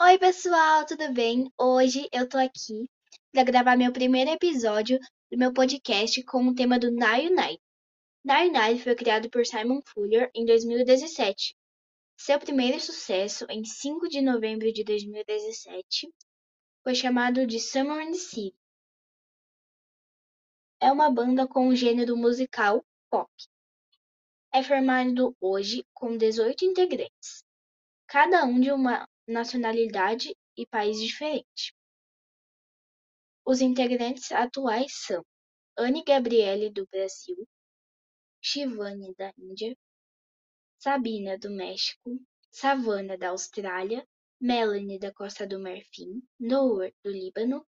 Oi, pessoal, tudo bem? Hoje eu tô aqui para gravar meu primeiro episódio do meu podcast com o tema do Nine Night. Nine Night foi criado por Simon Fuller em 2017. Seu primeiro sucesso, em 5 de novembro de 2017, foi chamado de Summer in the City. É uma banda com o gênero musical pop. É formado hoje com 18 integrantes, cada um de uma nacionalidade e país diferente. Os integrantes atuais são Anne Gabriele do Brasil, Shivani da Índia, Sabina do México, Savannah da Austrália, Melanie da Costa do Marfim, Noor do Líbano,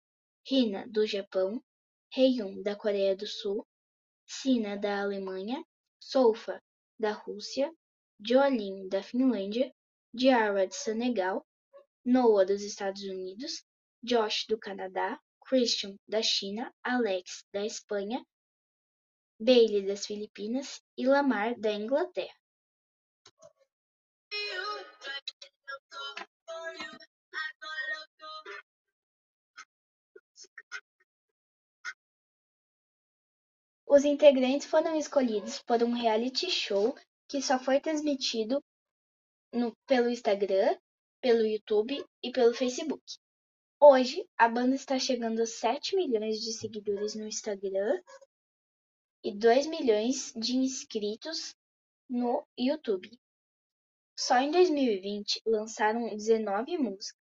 Rina do Japão, Hyun da Coreia do Sul, Sina da Alemanha, Sofa da Rússia, Jolin da Finlândia, Diarra de Senegal, Noah dos Estados Unidos, Josh do Canadá, Christian da China, Alex da Espanha, Bailey das Filipinas e Lamar da Inglaterra. Os integrantes foram escolhidos por um reality show que só foi transmitido no, pelo Instagram, pelo YouTube e pelo Facebook. Hoje, a banda está chegando a 7 milhões de seguidores no Instagram e 2 milhões de inscritos no YouTube. Só em 2020 lançaram 19 músicas.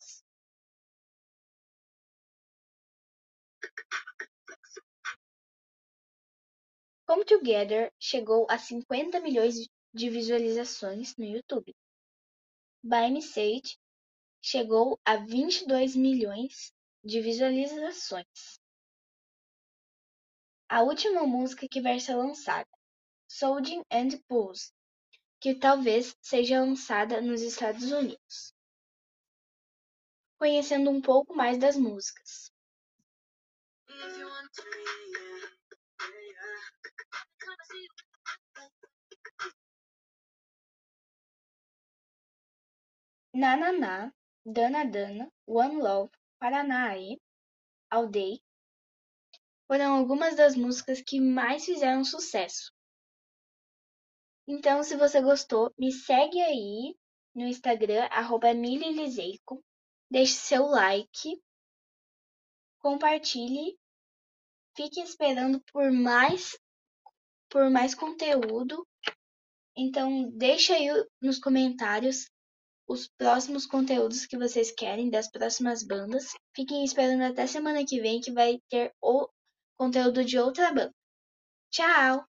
Come Together chegou a 50 milhões de visualizações no YouTube. By Message chegou a 22 milhões de visualizações. A última música que vai ser lançada, Soldin and Pulse, que talvez seja lançada nos Estados Unidos. Conhecendo um pouco mais das músicas. Nananá, Dana Dana, One Love, Paranaê, All Day foram algumas das músicas que mais fizeram sucesso. Então, se você gostou, me segue aí no Instagram, arroba Mililiseico. Deixe seu like, compartilhe, fique esperando por mais, por mais conteúdo. Então, deixa aí nos comentários os próximos conteúdos que vocês querem das próximas bandas. Fiquem esperando até semana que vem que vai ter o conteúdo de outra banda. Tchau!